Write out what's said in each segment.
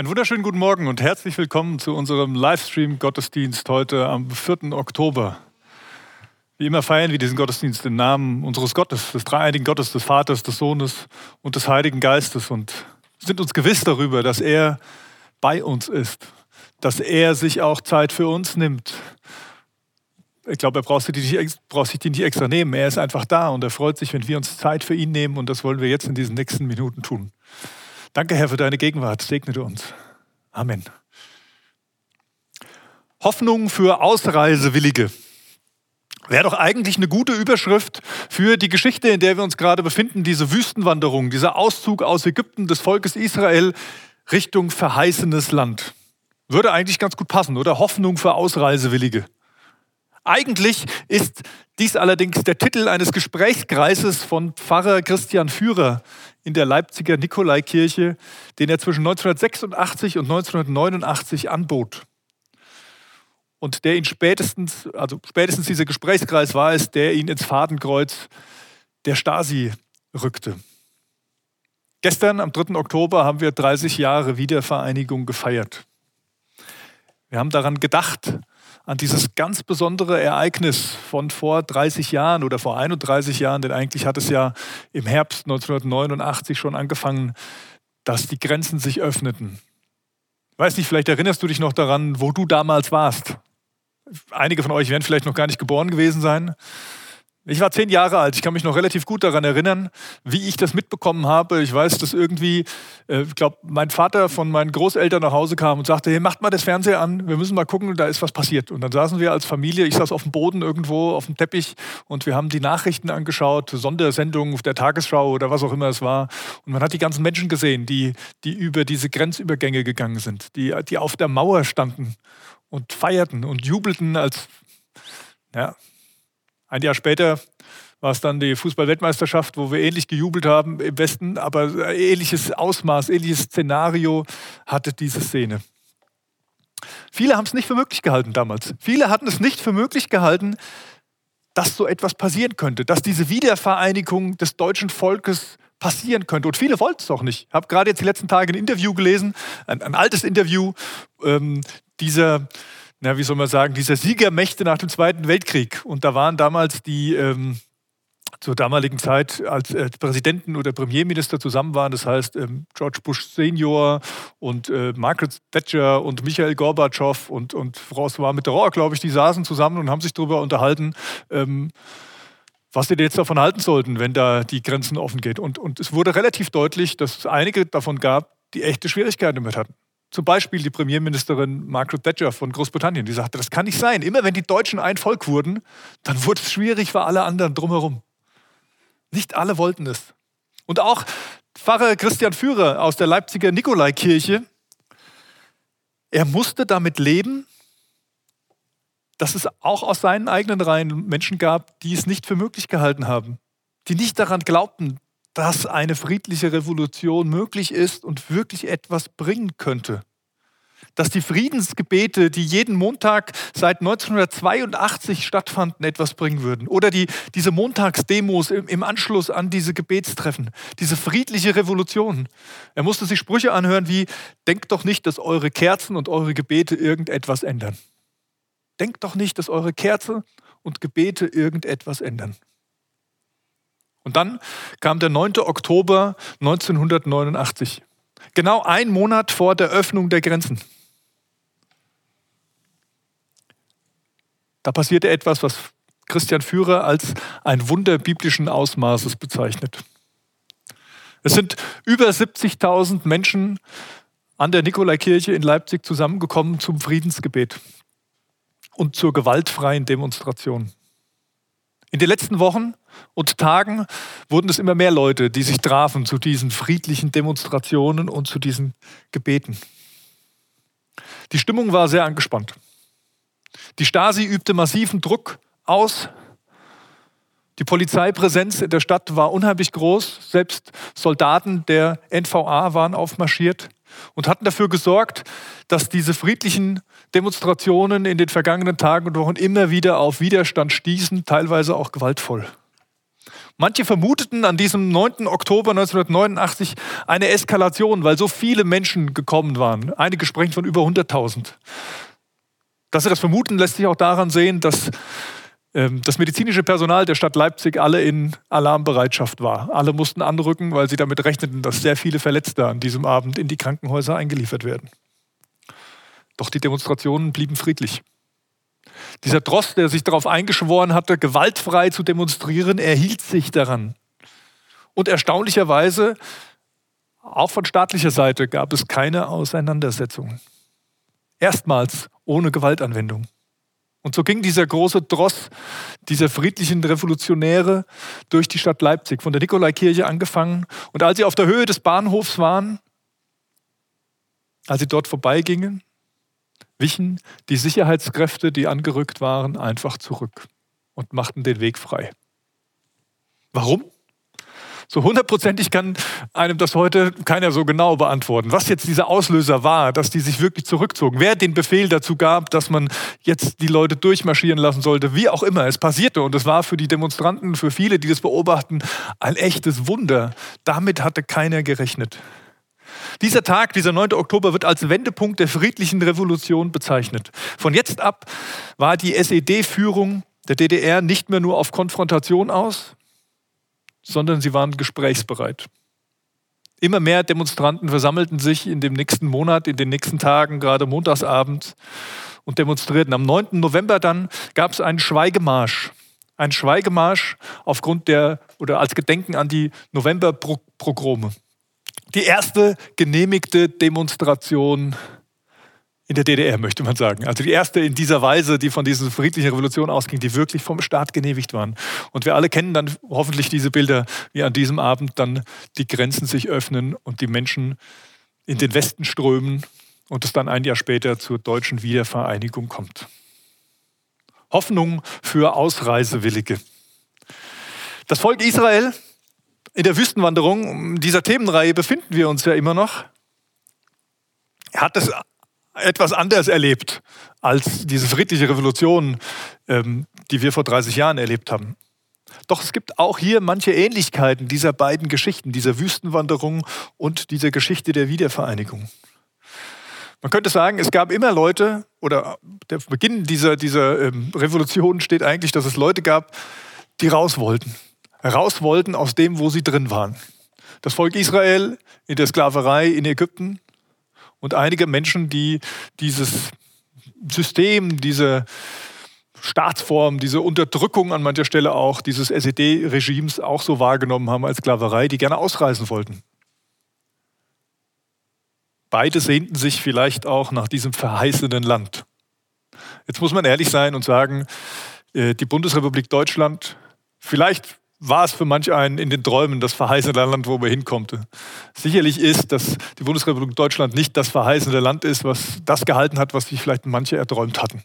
Einen wunderschönen guten Morgen und herzlich willkommen zu unserem Livestream-Gottesdienst heute am 4. Oktober. Wie immer feiern wir diesen Gottesdienst im Namen unseres Gottes, des dreieinigen Gottes, des Vaters, des Sohnes und des Heiligen Geistes und sind uns gewiss darüber, dass er bei uns ist, dass er sich auch Zeit für uns nimmt. Ich glaube, er braucht sich, die nicht, braucht sich die nicht extra nehmen. Er ist einfach da und er freut sich, wenn wir uns Zeit für ihn nehmen und das wollen wir jetzt in diesen nächsten Minuten tun. Danke, Herr, für deine Gegenwart. Segne du uns. Amen. Hoffnung für Ausreisewillige. Wäre doch eigentlich eine gute Überschrift für die Geschichte, in der wir uns gerade befinden, diese Wüstenwanderung, dieser Auszug aus Ägypten des Volkes Israel Richtung verheißenes Land. Würde eigentlich ganz gut passen, oder? Hoffnung für Ausreisewillige. Eigentlich ist dies allerdings der Titel eines Gesprächskreises von Pfarrer Christian Führer in der Leipziger Nikolaikirche, den er zwischen 1986 und 1989 anbot. Und der ihn spätestens, also spätestens dieser Gesprächskreis war es, der ihn ins Fadenkreuz der Stasi rückte. Gestern, am 3. Oktober, haben wir 30 Jahre Wiedervereinigung gefeiert. Wir haben daran gedacht, an dieses ganz besondere Ereignis von vor 30 Jahren oder vor 31 Jahren, denn eigentlich hat es ja im Herbst 1989 schon angefangen, dass die Grenzen sich öffneten. Ich weiß nicht, vielleicht erinnerst du dich noch daran, wo du damals warst. Einige von euch werden vielleicht noch gar nicht geboren gewesen sein. Ich war zehn Jahre alt. Ich kann mich noch relativ gut daran erinnern, wie ich das mitbekommen habe. Ich weiß, dass irgendwie, äh, ich glaube, mein Vater von meinen Großeltern nach Hause kam und sagte: Hey, macht mal das Fernseher an. Wir müssen mal gucken, da ist was passiert. Und dann saßen wir als Familie. Ich saß auf dem Boden irgendwo auf dem Teppich und wir haben die Nachrichten angeschaut, Sondersendungen der Tagesschau oder was auch immer es war. Und man hat die ganzen Menschen gesehen, die, die über diese Grenzübergänge gegangen sind, die, die auf der Mauer standen und feierten und jubelten als ja, ein Jahr später war es dann die Fußball-Weltmeisterschaft, wo wir ähnlich gejubelt haben im Westen, aber ähnliches Ausmaß, ähnliches Szenario hatte diese Szene. Viele haben es nicht für möglich gehalten damals. Viele hatten es nicht für möglich gehalten, dass so etwas passieren könnte, dass diese Wiedervereinigung des deutschen Volkes passieren könnte. Und viele wollten es auch nicht. Ich habe gerade jetzt die letzten Tage ein Interview gelesen, ein, ein altes Interview ähm, dieser na, wie soll man sagen, dieser Siegermächte nach dem Zweiten Weltkrieg. Und da waren damals die ähm, zur damaligen Zeit als äh, Präsidenten oder Premierminister zusammen waren, das heißt ähm, George Bush Senior und äh, Margaret Thatcher und Michael Gorbatschow und, und François Mitterrand, glaube ich, die saßen zusammen und haben sich darüber unterhalten, ähm, was sie jetzt davon halten sollten, wenn da die Grenzen offen geht. Und, und es wurde relativ deutlich, dass es einige davon gab, die echte Schwierigkeiten damit hatten. Zum Beispiel die Premierministerin Margaret Thatcher von Großbritannien, die sagte, das kann nicht sein. Immer wenn die Deutschen ein Volk wurden, dann wurde es schwierig für alle anderen drumherum. Nicht alle wollten es. Und auch Pfarrer Christian Führer aus der Leipziger Nikolaikirche, er musste damit leben, dass es auch aus seinen eigenen Reihen Menschen gab, die es nicht für möglich gehalten haben, die nicht daran glaubten, dass eine friedliche Revolution möglich ist und wirklich etwas bringen könnte. Dass die Friedensgebete, die jeden Montag seit 1982 stattfanden, etwas bringen würden. Oder die, diese Montagsdemos im, im Anschluss an diese Gebetstreffen. Diese friedliche Revolution. Er musste sich Sprüche anhören wie, denkt doch nicht, dass eure Kerzen und eure Gebete irgendetwas ändern. Denkt doch nicht, dass eure Kerze und Gebete irgendetwas ändern. Und dann kam der 9. Oktober 1989, genau ein Monat vor der Öffnung der Grenzen. Da passierte etwas, was Christian Führer als ein Wunder biblischen Ausmaßes bezeichnet. Es sind über 70.000 Menschen an der Nikolaikirche in Leipzig zusammengekommen zum Friedensgebet und zur gewaltfreien Demonstration. In den letzten Wochen und Tagen wurden es immer mehr Leute, die sich trafen zu diesen friedlichen Demonstrationen und zu diesen Gebeten. Die Stimmung war sehr angespannt. Die Stasi übte massiven Druck aus. Die Polizeipräsenz in der Stadt war unheimlich groß. Selbst Soldaten der NVA waren aufmarschiert und hatten dafür gesorgt, dass diese friedlichen Demonstrationen in den vergangenen Tagen und Wochen immer wieder auf Widerstand stießen, teilweise auch gewaltvoll. Manche vermuteten an diesem 9. Oktober 1989 eine Eskalation, weil so viele Menschen gekommen waren. Einige sprechen von über 100.000. Dass sie das vermuten, lässt sich auch daran sehen, dass ähm, das medizinische Personal der Stadt Leipzig alle in Alarmbereitschaft war. Alle mussten anrücken, weil sie damit rechneten, dass sehr viele Verletzte an diesem Abend in die Krankenhäuser eingeliefert werden. Doch die Demonstrationen blieben friedlich. Dieser Drost, der sich darauf eingeschworen hatte, gewaltfrei zu demonstrieren, erhielt sich daran. Und erstaunlicherweise, auch von staatlicher Seite, gab es keine Auseinandersetzungen. Erstmals ohne Gewaltanwendung. Und so ging dieser große Dross dieser friedlichen Revolutionäre durch die Stadt Leipzig, von der Nikolaikirche angefangen. Und als sie auf der Höhe des Bahnhofs waren, als sie dort vorbeigingen, wichen die Sicherheitskräfte, die angerückt waren, einfach zurück und machten den Weg frei. Warum? So hundertprozentig kann einem das heute keiner so genau beantworten. Was jetzt dieser Auslöser war, dass die sich wirklich zurückzogen. Wer den Befehl dazu gab, dass man jetzt die Leute durchmarschieren lassen sollte, wie auch immer. Es passierte und es war für die Demonstranten, für viele, die das beobachten, ein echtes Wunder. Damit hatte keiner gerechnet. Dieser Tag, dieser 9. Oktober, wird als Wendepunkt der friedlichen Revolution bezeichnet. Von jetzt ab war die SED-Führung der DDR nicht mehr nur auf Konfrontation aus, sondern sie waren gesprächsbereit. Immer mehr Demonstranten versammelten sich in dem nächsten Monat, in den nächsten Tagen, gerade montagsabends und demonstrierten. Am 9. November dann gab es einen Schweigemarsch. Ein Schweigemarsch aufgrund der oder als Gedenken an die Novemberpogrome. Die erste genehmigte Demonstration in der DDR, möchte man sagen. Also die erste in dieser Weise, die von dieser friedlichen Revolution ausging, die wirklich vom Staat genehmigt waren. Und wir alle kennen dann hoffentlich diese Bilder, wie an diesem Abend dann die Grenzen sich öffnen und die Menschen in den Westen strömen und es dann ein Jahr später zur deutschen Wiedervereinigung kommt. Hoffnung für Ausreisewillige. Das Volk Israel in der Wüstenwanderung dieser Themenreihe befinden wir uns ja immer noch. Er hat es etwas anders erlebt als diese friedliche Revolution, ähm, die wir vor 30 Jahren erlebt haben. Doch es gibt auch hier manche Ähnlichkeiten dieser beiden Geschichten, dieser Wüstenwanderung und dieser Geschichte der Wiedervereinigung. Man könnte sagen, es gab immer Leute, oder der Beginn dieser, dieser ähm, Revolution steht eigentlich, dass es Leute gab, die raus wollten. Raus wollten aus dem, wo sie drin waren. Das Volk Israel in der Sklaverei in Ägypten, und einige Menschen, die dieses System, diese Staatsform, diese Unterdrückung an mancher Stelle auch dieses SED-Regimes auch so wahrgenommen haben als Sklaverei, die gerne ausreisen wollten. Beide sehnten sich vielleicht auch nach diesem verheißenen Land. Jetzt muss man ehrlich sein und sagen, äh, die Bundesrepublik Deutschland, vielleicht war es für manch einen in den Träumen das verheißene Land, wo man hinkommte. Sicherlich ist, dass die Bundesrepublik Deutschland nicht das verheißene Land ist, was das gehalten hat, was sich vielleicht manche erträumt hatten.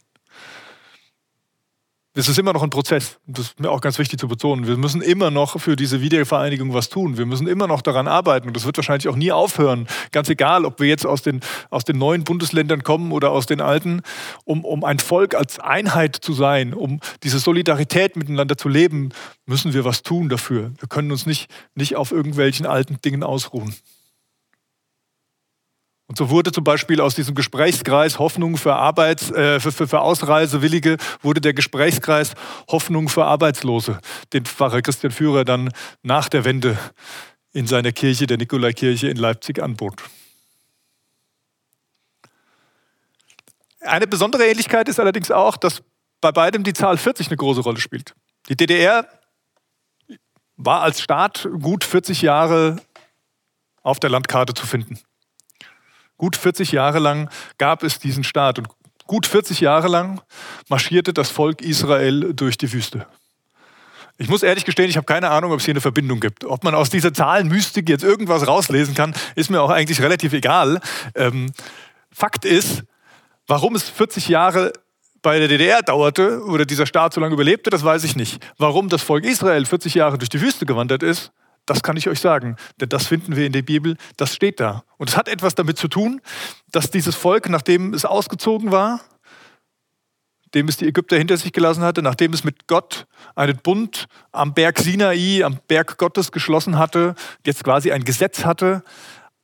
Es ist immer noch ein Prozess. Das ist mir auch ganz wichtig zu betonen. Wir müssen immer noch für diese Wiedervereinigung was tun. Wir müssen immer noch daran arbeiten. Und das wird wahrscheinlich auch nie aufhören. Ganz egal, ob wir jetzt aus den, aus den neuen Bundesländern kommen oder aus den alten, um, um ein Volk als Einheit zu sein, um diese Solidarität miteinander zu leben, müssen wir was tun dafür. Wir können uns nicht, nicht auf irgendwelchen alten Dingen ausruhen. Und so wurde zum Beispiel aus diesem Gesprächskreis Hoffnung für, Arbeits, äh, für, für, für Ausreisewillige, wurde der Gesprächskreis Hoffnung für Arbeitslose, den Pfarrer Christian Führer dann nach der Wende in seiner Kirche, der Nikolaikirche in Leipzig, anbot. Eine besondere Ähnlichkeit ist allerdings auch, dass bei beidem die Zahl 40 eine große Rolle spielt. Die DDR war als Staat gut 40 Jahre auf der Landkarte zu finden. Gut 40 Jahre lang gab es diesen Staat und gut 40 Jahre lang marschierte das Volk Israel durch die Wüste. Ich muss ehrlich gestehen, ich habe keine Ahnung, ob es hier eine Verbindung gibt. Ob man aus dieser Zahlenmystik jetzt irgendwas rauslesen kann, ist mir auch eigentlich relativ egal. Ähm, Fakt ist, warum es 40 Jahre bei der DDR dauerte oder dieser Staat so lange überlebte, das weiß ich nicht. Warum das Volk Israel 40 Jahre durch die Wüste gewandert ist, das kann ich euch sagen, denn das finden wir in der Bibel, das steht da. Und es hat etwas damit zu tun, dass dieses Volk, nachdem es ausgezogen war, nachdem es die Ägypter hinter sich gelassen hatte, nachdem es mit Gott einen Bund am Berg Sinai, am Berg Gottes geschlossen hatte, jetzt quasi ein Gesetz hatte,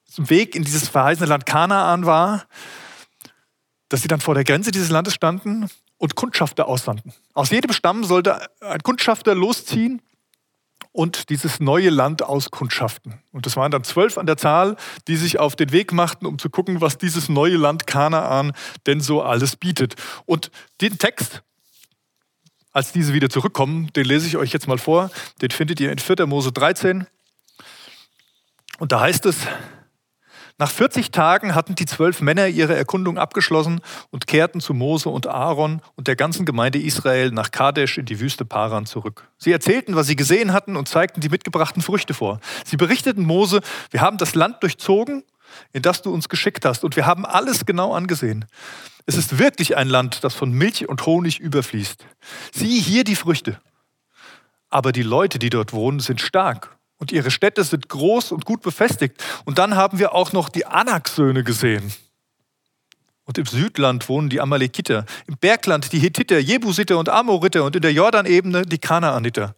zum Weg in dieses verheißene Land Kanaan war, dass sie dann vor der Grenze dieses Landes standen und Kundschafter aussandten. Aus jedem Stamm sollte ein Kundschafter losziehen und dieses neue Land auskundschaften. Und das waren dann zwölf an der Zahl, die sich auf den Weg machten, um zu gucken, was dieses neue Land Kanaan denn so alles bietet. Und den Text, als diese wieder zurückkommen, den lese ich euch jetzt mal vor. Den findet ihr in 4. Mose 13. Und da heißt es, nach 40 Tagen hatten die zwölf Männer ihre Erkundung abgeschlossen und kehrten zu Mose und Aaron und der ganzen Gemeinde Israel nach Kadesh in die Wüste Paran zurück. Sie erzählten, was sie gesehen hatten und zeigten die mitgebrachten Früchte vor. Sie berichteten Mose, wir haben das Land durchzogen, in das du uns geschickt hast, und wir haben alles genau angesehen. Es ist wirklich ein Land, das von Milch und Honig überfließt. Sieh hier die Früchte. Aber die Leute, die dort wohnen, sind stark und ihre Städte sind groß und gut befestigt. Und dann haben wir auch noch die Anak-Söhne gesehen. Und im Südland wohnen die Amalekiter, im Bergland die Hethiter, Jebusiter und Amoriter und in der Jordanebene die Kanaaniter.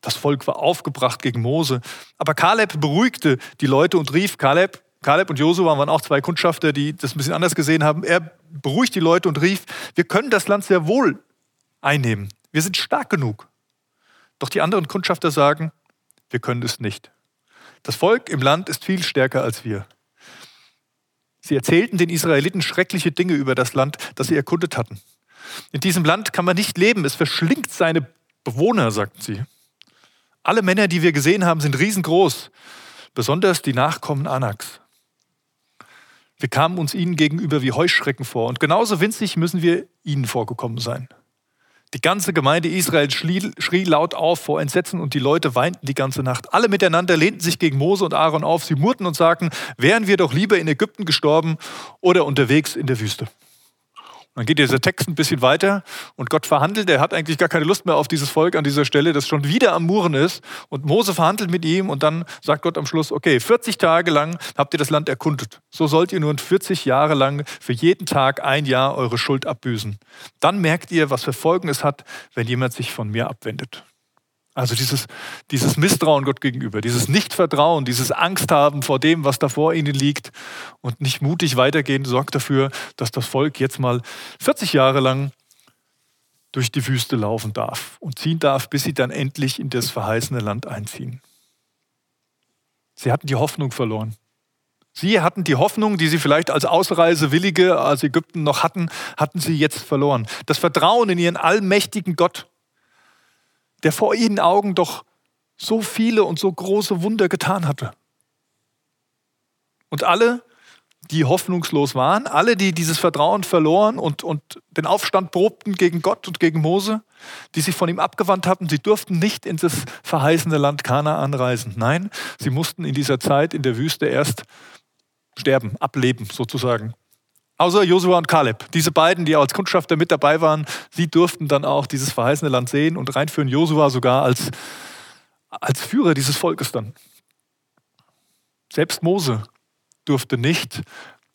Das Volk war aufgebracht gegen Mose. Aber Kaleb beruhigte die Leute und rief, Kaleb, Kaleb und Josua waren auch zwei Kundschafter, die das ein bisschen anders gesehen haben. Er beruhigt die Leute und rief, wir können das Land sehr wohl einnehmen. Wir sind stark genug. Doch die anderen Kundschafter sagen, wir können es nicht. Das Volk im Land ist viel stärker als wir. Sie erzählten den Israeliten schreckliche Dinge über das Land, das sie erkundet hatten. In diesem Land kann man nicht leben, es verschlingt seine Bewohner, sagten sie. Alle Männer, die wir gesehen haben, sind riesengroß, besonders die Nachkommen Anaks. Wir kamen uns ihnen gegenüber wie Heuschrecken vor und genauso winzig müssen wir ihnen vorgekommen sein. Die ganze Gemeinde Israel schrie, schrie, laut auf vor Entsetzen und die Leute weinten die ganze Nacht. Alle miteinander lehnten sich gegen Mose und Aaron auf. Sie murrten und sagten, wären wir doch lieber in Ägypten gestorben oder unterwegs in der Wüste. Dann geht dieser Text ein bisschen weiter und Gott verhandelt. Er hat eigentlich gar keine Lust mehr auf dieses Volk an dieser Stelle, das schon wieder am Muren ist. Und Mose verhandelt mit ihm und dann sagt Gott am Schluss, okay, 40 Tage lang habt ihr das Land erkundet. So sollt ihr nun 40 Jahre lang für jeden Tag ein Jahr eure Schuld abbüßen. Dann merkt ihr, was für Folgen es hat, wenn jemand sich von mir abwendet. Also dieses, dieses Misstrauen Gott gegenüber, dieses Nichtvertrauen, dieses Angst haben vor dem, was da vor ihnen liegt und nicht mutig weitergehen, sorgt dafür, dass das Volk jetzt mal 40 Jahre lang durch die Wüste laufen darf und ziehen darf, bis sie dann endlich in das verheißene Land einziehen. Sie hatten die Hoffnung verloren. Sie hatten die Hoffnung, die sie vielleicht als Ausreisewillige aus Ägypten noch hatten, hatten sie jetzt verloren. Das Vertrauen in ihren allmächtigen Gott der vor ihren Augen doch so viele und so große Wunder getan hatte. Und alle, die hoffnungslos waren, alle, die dieses Vertrauen verloren und, und den Aufstand probten gegen Gott und gegen Mose, die sich von ihm abgewandt hatten, sie durften nicht in das verheißene Land Kanaan reisen. Nein, sie mussten in dieser Zeit in der Wüste erst sterben, ableben sozusagen. Außer Josua und Kaleb. Diese beiden, die als Kundschafter mit dabei waren, sie durften dann auch dieses verheißene Land sehen und reinführen. Josua sogar als, als Führer dieses Volkes dann. Selbst Mose durfte nicht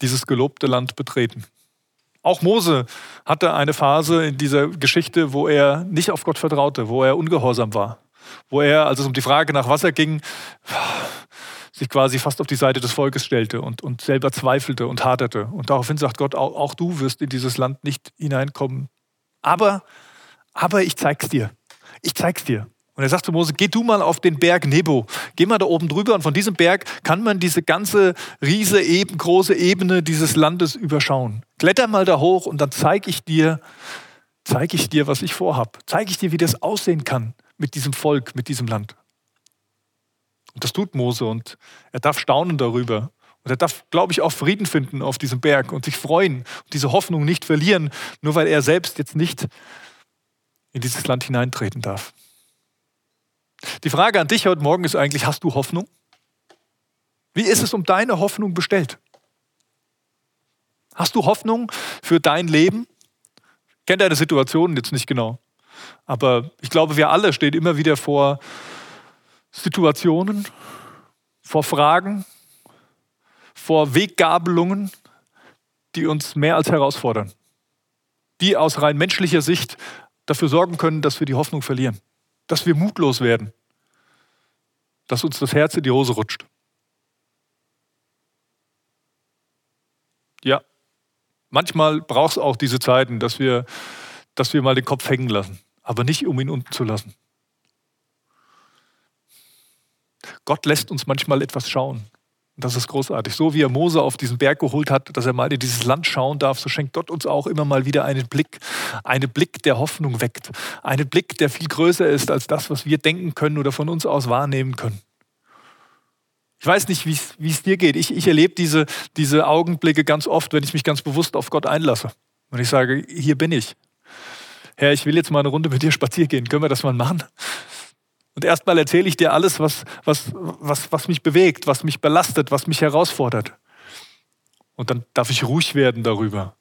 dieses gelobte Land betreten. Auch Mose hatte eine Phase in dieser Geschichte, wo er nicht auf Gott vertraute, wo er ungehorsam war, wo er, als es um die Frage nach Wasser ging, sich quasi fast auf die Seite des Volkes stellte und, und selber zweifelte und haderte. Und daraufhin sagt Gott, auch, auch du wirst in dieses Land nicht hineinkommen. Aber, aber ich zeig's dir. Ich zeig's dir. Und er sagt zu Mose, geh du mal auf den Berg Nebo. Geh mal da oben drüber und von diesem Berg kann man diese ganze riese, eben, große Ebene dieses Landes überschauen. Kletter mal da hoch und dann zeige ich dir, zeige ich dir, was ich vorhab. Zeige ich dir, wie das aussehen kann mit diesem Volk, mit diesem Land. Und das tut Mose und er darf staunen darüber. Und er darf, glaube ich, auch Frieden finden auf diesem Berg und sich freuen und diese Hoffnung nicht verlieren, nur weil er selbst jetzt nicht in dieses Land hineintreten darf. Die Frage an dich heute Morgen ist eigentlich, hast du Hoffnung? Wie ist es um deine Hoffnung bestellt? Hast du Hoffnung für dein Leben? Ich kenne deine Situation jetzt nicht genau. Aber ich glaube, wir alle stehen immer wieder vor Situationen, vor Fragen, vor Weggabelungen, die uns mehr als herausfordern. die aus rein menschlicher Sicht dafür sorgen können, dass wir die Hoffnung verlieren, dass wir mutlos werden, dass uns das Herz in die Hose rutscht. Ja, manchmal braucht es auch diese Zeiten, dass wir, dass wir mal den Kopf hängen lassen, aber nicht um ihn unten zu lassen. Gott lässt uns manchmal etwas schauen. Das ist großartig. So wie er Mose auf diesen Berg geholt hat, dass er mal in dieses Land schauen darf, so schenkt Gott uns auch immer mal wieder einen Blick. Einen Blick, der Hoffnung weckt. Einen Blick, der viel größer ist als das, was wir denken können oder von uns aus wahrnehmen können. Ich weiß nicht, wie es dir geht. Ich, ich erlebe diese, diese Augenblicke ganz oft, wenn ich mich ganz bewusst auf Gott einlasse. Und ich sage, hier bin ich. Herr, ich will jetzt mal eine Runde mit dir spazieren gehen. Können wir das mal machen? Und erstmal erzähle ich dir alles, was, was, was, was mich bewegt, was mich belastet, was mich herausfordert. Und dann darf ich ruhig werden darüber.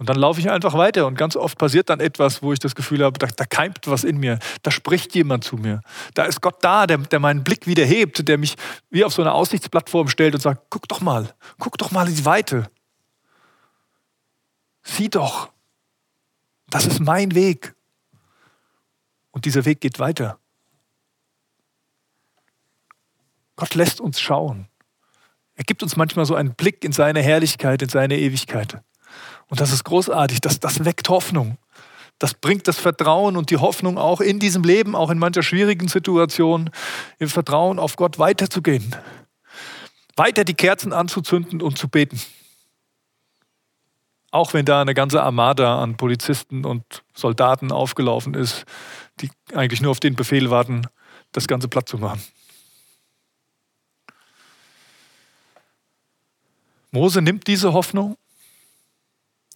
Und dann laufe ich einfach weiter und ganz oft passiert dann etwas, wo ich das Gefühl habe, da, da, keimt was in mir, da spricht jemand zu mir. Da ist Gott da, der, der meinen Blick wieder hebt, der mich wie auf so eine Aussichtsplattform stellt und sagt, guck doch mal, guck doch mal in die Weite. Sieh doch, das ist mein Weg. Und dieser Weg geht weiter. Gott lässt uns schauen. Er gibt uns manchmal so einen Blick in seine Herrlichkeit, in seine Ewigkeit. Und das ist großartig, das, das weckt Hoffnung. Das bringt das Vertrauen und die Hoffnung auch in diesem Leben, auch in mancher schwierigen Situation, im Vertrauen auf Gott weiterzugehen. Weiter die Kerzen anzuzünden und zu beten. Auch wenn da eine ganze Armada an Polizisten und Soldaten aufgelaufen ist, die eigentlich nur auf den Befehl warten, das Ganze platt zu machen. Mose nimmt diese Hoffnung,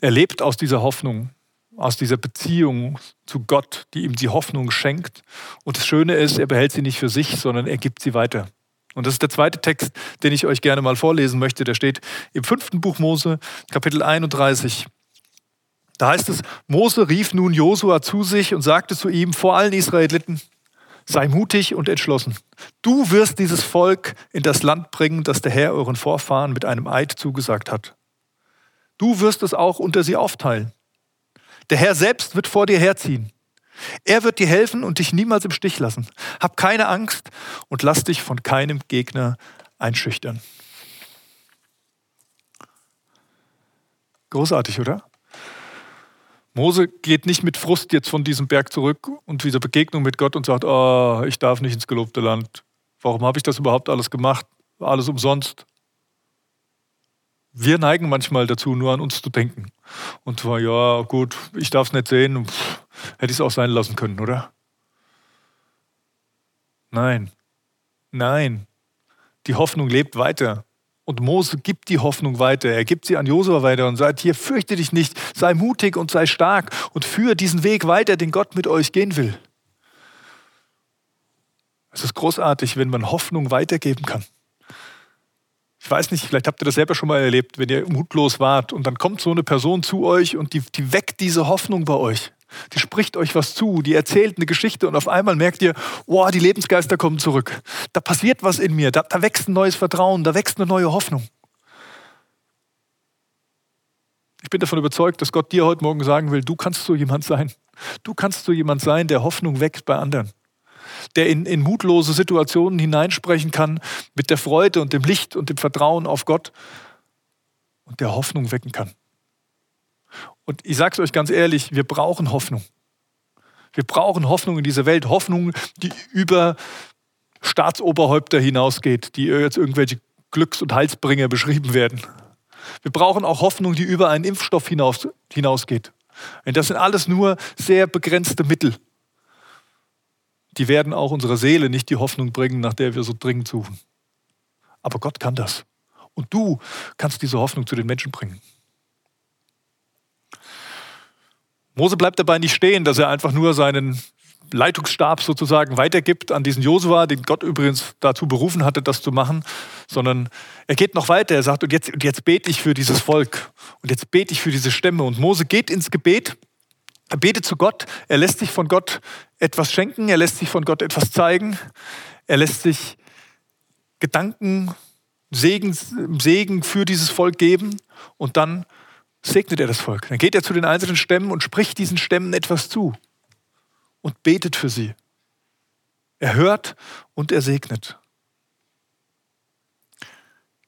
er lebt aus dieser Hoffnung, aus dieser Beziehung zu Gott, die ihm die Hoffnung schenkt. Und das Schöne ist, er behält sie nicht für sich, sondern er gibt sie weiter. Und das ist der zweite Text, den ich euch gerne mal vorlesen möchte. Der steht im fünften Buch Mose, Kapitel 31. Da heißt es, Mose rief nun Josua zu sich und sagte zu ihm vor allen Israeliten, Sei mutig und entschlossen. Du wirst dieses Volk in das Land bringen, das der Herr euren Vorfahren mit einem Eid zugesagt hat. Du wirst es auch unter sie aufteilen. Der Herr selbst wird vor dir herziehen. Er wird dir helfen und dich niemals im Stich lassen. Hab keine Angst und lass dich von keinem Gegner einschüchtern. Großartig, oder? Mose geht nicht mit Frust jetzt von diesem Berg zurück und dieser Begegnung mit Gott und sagt, oh, ich darf nicht ins gelobte Land. Warum habe ich das überhaupt alles gemacht? Alles umsonst. Wir neigen manchmal dazu, nur an uns zu denken. Und zwar, ja, gut, ich darf es nicht sehen, Pff, hätte ich es auch sein lassen können, oder? Nein, nein. Die Hoffnung lebt weiter. Und Mose gibt die Hoffnung weiter. Er gibt sie an Josua weiter und sagt, hier fürchte dich nicht, sei mutig und sei stark und führe diesen Weg weiter, den Gott mit euch gehen will. Es ist großartig, wenn man Hoffnung weitergeben kann. Ich weiß nicht, vielleicht habt ihr das selber schon mal erlebt, wenn ihr mutlos wart und dann kommt so eine Person zu euch und die, die weckt diese Hoffnung bei euch. Die spricht euch was zu, die erzählt eine Geschichte und auf einmal merkt ihr, wow, die Lebensgeister kommen zurück. Da passiert was in mir, da, da wächst ein neues Vertrauen, da wächst eine neue Hoffnung. Ich bin davon überzeugt, dass Gott dir heute Morgen sagen will, du kannst so jemand sein. Du kannst so jemand sein, der Hoffnung weckt bei anderen. Der in, in mutlose Situationen hineinsprechen kann mit der Freude und dem Licht und dem Vertrauen auf Gott und der Hoffnung wecken kann. Und ich sage es euch ganz ehrlich, wir brauchen Hoffnung. Wir brauchen Hoffnung in dieser Welt, Hoffnung, die über Staatsoberhäupter hinausgeht, die jetzt irgendwelche Glücks- und Heilsbringer beschrieben werden. Wir brauchen auch Hoffnung, die über einen Impfstoff hinaus, hinausgeht. Und das sind alles nur sehr begrenzte Mittel. Die werden auch unserer Seele nicht die Hoffnung bringen, nach der wir so dringend suchen. Aber Gott kann das. Und du kannst diese Hoffnung zu den Menschen bringen. Mose bleibt dabei nicht stehen, dass er einfach nur seinen Leitungsstab sozusagen weitergibt an diesen Josua, den Gott übrigens dazu berufen hatte, das zu machen, sondern er geht noch weiter. Er sagt, und jetzt, und jetzt bete ich für dieses Volk. Und jetzt bete ich für diese Stämme. Und Mose geht ins Gebet, er betet zu Gott, er lässt sich von Gott etwas schenken, er lässt sich von Gott etwas zeigen, er lässt sich Gedanken, Segen, Segen für dieses Volk geben. Und dann segnet er das Volk. Dann geht er zu den einzelnen Stämmen und spricht diesen Stämmen etwas zu und betet für sie. Er hört und er segnet.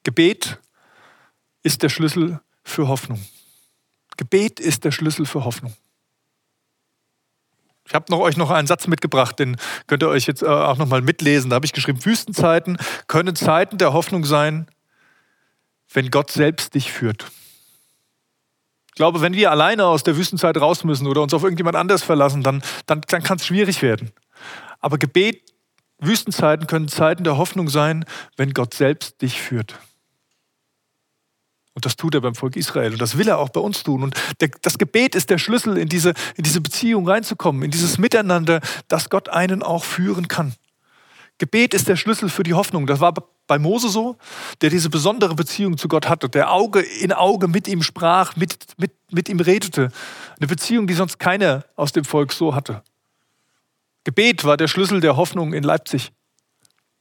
Gebet ist der Schlüssel für Hoffnung. Gebet ist der Schlüssel für Hoffnung. Ich habe noch, euch noch einen Satz mitgebracht, den könnt ihr euch jetzt äh, auch noch mal mitlesen. Da habe ich geschrieben, Wüstenzeiten können Zeiten der Hoffnung sein, wenn Gott selbst dich führt. Ich glaube, wenn wir alleine aus der Wüstenzeit raus müssen oder uns auf irgendjemand anders verlassen, dann, dann, dann kann es schwierig werden. Aber Gebet, Wüstenzeiten können Zeiten der Hoffnung sein, wenn Gott selbst dich führt. Und das tut er beim Volk Israel und das will er auch bei uns tun. Und der, das Gebet ist der Schlüssel, in diese, in diese Beziehung reinzukommen, in dieses Miteinander, dass Gott einen auch führen kann. Gebet ist der Schlüssel für die Hoffnung. Das war bei Mose so, der diese besondere Beziehung zu Gott hatte, der Auge in Auge mit ihm sprach, mit, mit, mit ihm redete. Eine Beziehung, die sonst keiner aus dem Volk so hatte. Gebet war der Schlüssel der Hoffnung in Leipzig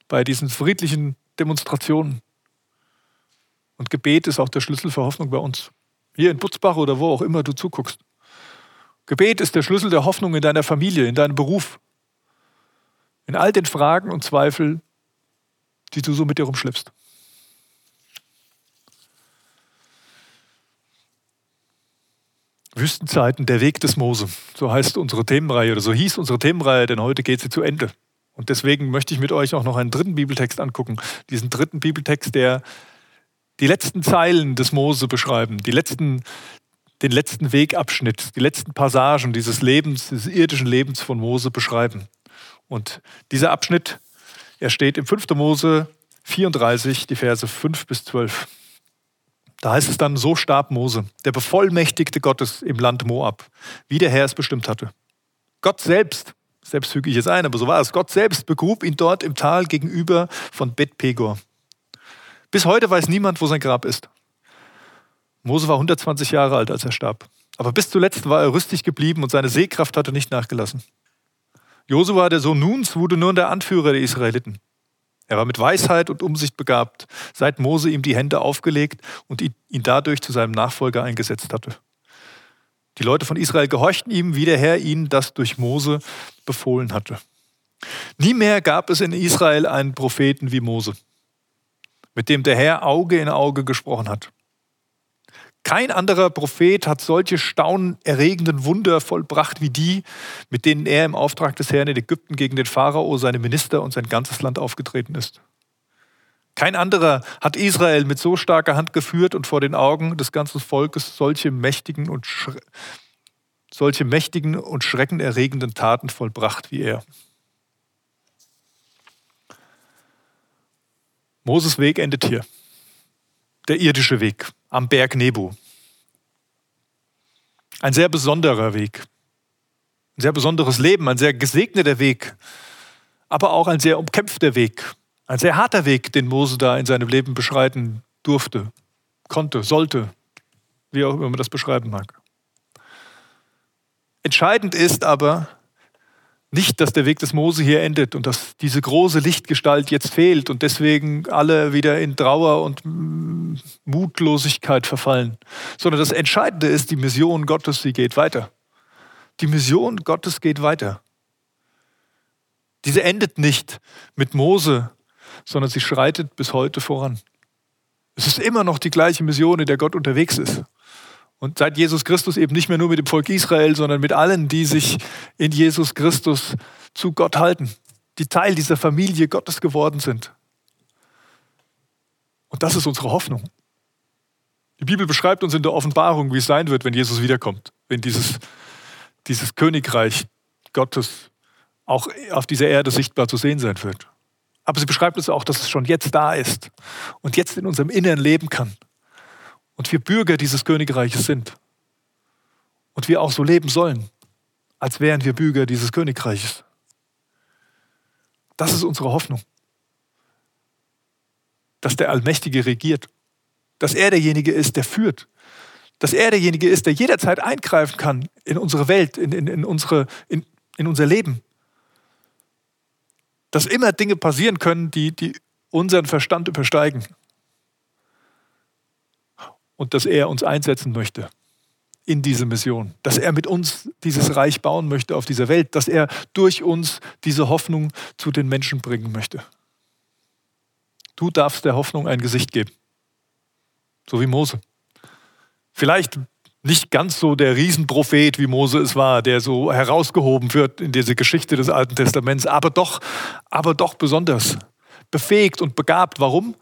bei diesen friedlichen Demonstrationen. Und Gebet ist auch der Schlüssel für Hoffnung bei uns. Hier in Butzbach oder wo auch immer du zuguckst. Gebet ist der Schlüssel der Hoffnung in deiner Familie, in deinem Beruf. In all den Fragen und Zweifeln, die du so mit dir rumschleppst. Wüstenzeiten, der Weg des Mose. So heißt unsere Themenreihe oder so hieß unsere Themenreihe, denn heute geht sie zu Ende. Und deswegen möchte ich mit euch auch noch einen dritten Bibeltext angucken. Diesen dritten Bibeltext, der die letzten Zeilen des Mose beschreiben, die letzten, den letzten Wegabschnitt, die letzten Passagen dieses Lebens, des irdischen Lebens von Mose beschreiben. Und dieser Abschnitt, er steht im 5. Mose 34, die Verse 5 bis 12. Da heißt es dann, so starb Mose, der Bevollmächtigte Gottes im Land Moab, wie der Herr es bestimmt hatte. Gott selbst, selbst füge ich es ein, aber so war es, Gott selbst begrub ihn dort im Tal gegenüber von Bet Pegor. Bis heute weiß niemand, wo sein Grab ist. Mose war 120 Jahre alt, als er starb. Aber bis zuletzt war er rüstig geblieben und seine Sehkraft hatte nicht nachgelassen. Josua, der Sohn Nuns, wurde nun der Anführer der Israeliten. Er war mit Weisheit und Umsicht begabt, seit Mose ihm die Hände aufgelegt und ihn dadurch zu seinem Nachfolger eingesetzt hatte. Die Leute von Israel gehorchten ihm, wie der Herr ihnen das durch Mose befohlen hatte. Nie mehr gab es in Israel einen Propheten wie Mose mit dem der Herr Auge in Auge gesprochen hat. Kein anderer Prophet hat solche staunenerregenden Wunder vollbracht wie die, mit denen er im Auftrag des Herrn in Ägypten gegen den Pharao, seine Minister und sein ganzes Land aufgetreten ist. Kein anderer hat Israel mit so starker Hand geführt und vor den Augen des ganzen Volkes solche mächtigen und, solche mächtigen und schreckenerregenden Taten vollbracht wie er. Moses Weg endet hier. Der irdische Weg am Berg Nebo. Ein sehr besonderer Weg. Ein sehr besonderes Leben, ein sehr gesegneter Weg, aber auch ein sehr umkämpfter Weg. Ein sehr harter Weg, den Mose da in seinem Leben beschreiten durfte, konnte, sollte, wie auch immer man das beschreiben mag. Entscheidend ist aber, nicht, dass der Weg des Mose hier endet und dass diese große Lichtgestalt jetzt fehlt und deswegen alle wieder in Trauer und Mutlosigkeit verfallen, sondern das Entscheidende ist, die Mission Gottes, sie geht weiter. Die Mission Gottes geht weiter. Diese endet nicht mit Mose, sondern sie schreitet bis heute voran. Es ist immer noch die gleiche Mission, in der Gott unterwegs ist. Und seit Jesus Christus eben nicht mehr nur mit dem Volk Israel, sondern mit allen, die sich in Jesus Christus zu Gott halten, die Teil dieser Familie Gottes geworden sind. Und das ist unsere Hoffnung. Die Bibel beschreibt uns in der Offenbarung, wie es sein wird, wenn Jesus wiederkommt, wenn dieses, dieses Königreich Gottes auch auf dieser Erde sichtbar zu sehen sein wird. Aber sie beschreibt uns auch, dass es schon jetzt da ist und jetzt in unserem Inneren leben kann und wir Bürger dieses Königreiches sind. Und wir auch so leben sollen, als wären wir Bürger dieses Königreiches. Das ist unsere Hoffnung. Dass der Allmächtige regiert. Dass er derjenige ist, der führt. Dass er derjenige ist, der jederzeit eingreifen kann in unsere Welt, in, in, in, unsere, in, in unser Leben. Dass immer Dinge passieren können, die, die unseren Verstand übersteigen und dass er uns einsetzen möchte in diese Mission, dass er mit uns dieses Reich bauen möchte auf dieser Welt, dass er durch uns diese Hoffnung zu den Menschen bringen möchte. Du darfst der Hoffnung ein Gesicht geben, so wie Mose. Vielleicht nicht ganz so der Riesenprophet, wie Mose es war, der so herausgehoben wird in diese Geschichte des Alten Testaments, aber doch, aber doch besonders befähigt und begabt. Warum?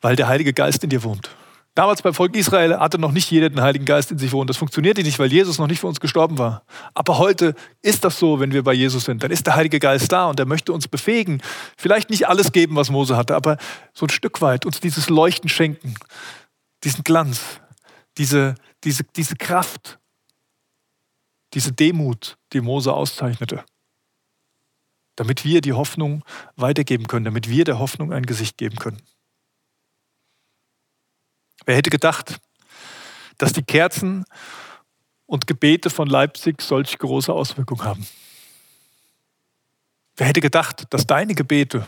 Weil der Heilige Geist in dir wohnt. Damals beim Volk Israel hatte noch nicht jeder den Heiligen Geist in sich wohnen. Das funktionierte nicht, weil Jesus noch nicht für uns gestorben war. Aber heute ist das so, wenn wir bei Jesus sind. Dann ist der Heilige Geist da und er möchte uns befähigen. Vielleicht nicht alles geben, was Mose hatte, aber so ein Stück weit uns dieses Leuchten schenken, diesen Glanz, diese, diese, diese Kraft, diese Demut, die Mose auszeichnete. Damit wir die Hoffnung weitergeben können, damit wir der Hoffnung ein Gesicht geben können. Wer hätte gedacht, dass die Kerzen und Gebete von Leipzig solch große Auswirkungen haben? Wer hätte gedacht, dass deine Gebete,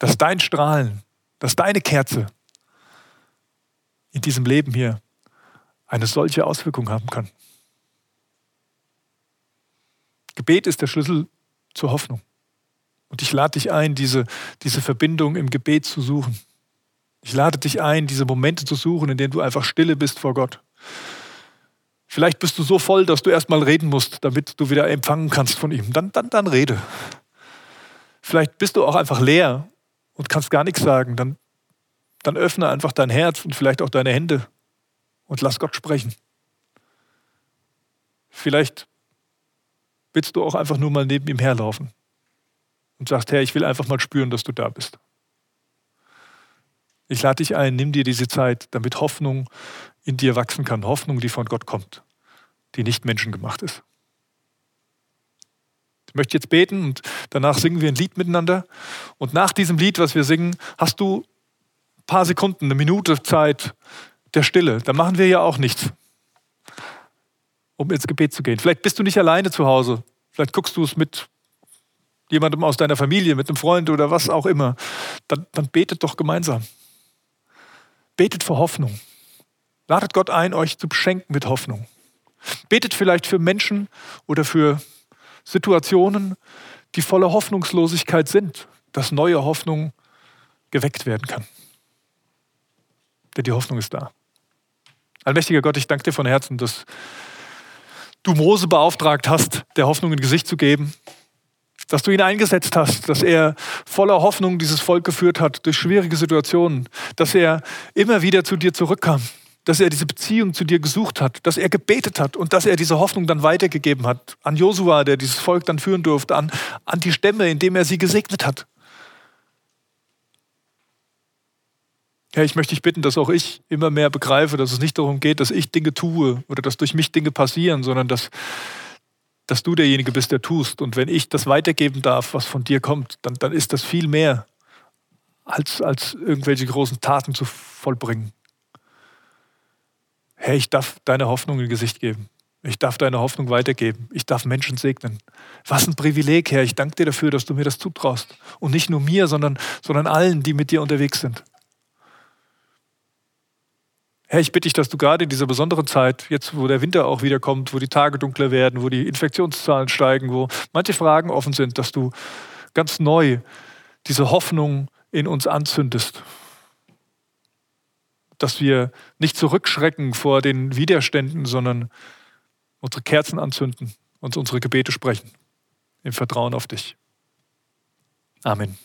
dass dein Strahlen, dass deine Kerze in diesem Leben hier eine solche Auswirkung haben kann? Gebet ist der Schlüssel zur Hoffnung. Und ich lade dich ein, diese, diese Verbindung im Gebet zu suchen. Ich lade dich ein, diese Momente zu suchen, in denen du einfach stille bist vor Gott. Vielleicht bist du so voll, dass du erstmal reden musst, damit du wieder empfangen kannst von ihm. Dann, dann, dann rede. Vielleicht bist du auch einfach leer und kannst gar nichts sagen. Dann, dann öffne einfach dein Herz und vielleicht auch deine Hände und lass Gott sprechen. Vielleicht willst du auch einfach nur mal neben ihm herlaufen und sagst, Herr, ich will einfach mal spüren, dass du da bist. Ich lade dich ein, nimm dir diese Zeit, damit Hoffnung in dir wachsen kann. Hoffnung, die von Gott kommt, die nicht menschengemacht ist. Ich möchte jetzt beten und danach singen wir ein Lied miteinander. Und nach diesem Lied, was wir singen, hast du ein paar Sekunden, eine Minute Zeit der Stille. Da machen wir ja auch nichts, um ins Gebet zu gehen. Vielleicht bist du nicht alleine zu Hause. Vielleicht guckst du es mit jemandem aus deiner Familie, mit einem Freund oder was auch immer. Dann, dann betet doch gemeinsam. Betet für Hoffnung. Ladet Gott ein, euch zu beschenken mit Hoffnung. Betet vielleicht für Menschen oder für Situationen, die voller Hoffnungslosigkeit sind, dass neue Hoffnung geweckt werden kann. Denn die Hoffnung ist da. Allmächtiger Gott, ich danke dir von Herzen, dass du Mose beauftragt hast, der Hoffnung ein Gesicht zu geben dass du ihn eingesetzt hast, dass er voller Hoffnung dieses Volk geführt hat durch schwierige Situationen, dass er immer wieder zu dir zurückkam, dass er diese Beziehung zu dir gesucht hat, dass er gebetet hat und dass er diese Hoffnung dann weitergegeben hat an Josua, der dieses Volk dann führen durfte, an, an die Stämme, indem er sie gesegnet hat. Herr, ich möchte dich bitten, dass auch ich immer mehr begreife, dass es nicht darum geht, dass ich Dinge tue oder dass durch mich Dinge passieren, sondern dass dass du derjenige bist, der tust. Und wenn ich das weitergeben darf, was von dir kommt, dann, dann ist das viel mehr, als, als irgendwelche großen Taten zu vollbringen. Herr, ich darf deine Hoffnung in Gesicht geben. Ich darf deine Hoffnung weitergeben. Ich darf Menschen segnen. Was ein Privileg, Herr. Ich danke dir dafür, dass du mir das zutraust. Und nicht nur mir, sondern, sondern allen, die mit dir unterwegs sind. Herr, ich bitte dich, dass du gerade in dieser besonderen Zeit, jetzt wo der Winter auch wieder kommt, wo die Tage dunkler werden, wo die Infektionszahlen steigen, wo manche Fragen offen sind, dass du ganz neu diese Hoffnung in uns anzündest. Dass wir nicht zurückschrecken vor den Widerständen, sondern unsere Kerzen anzünden und unsere Gebete sprechen. Im Vertrauen auf dich. Amen.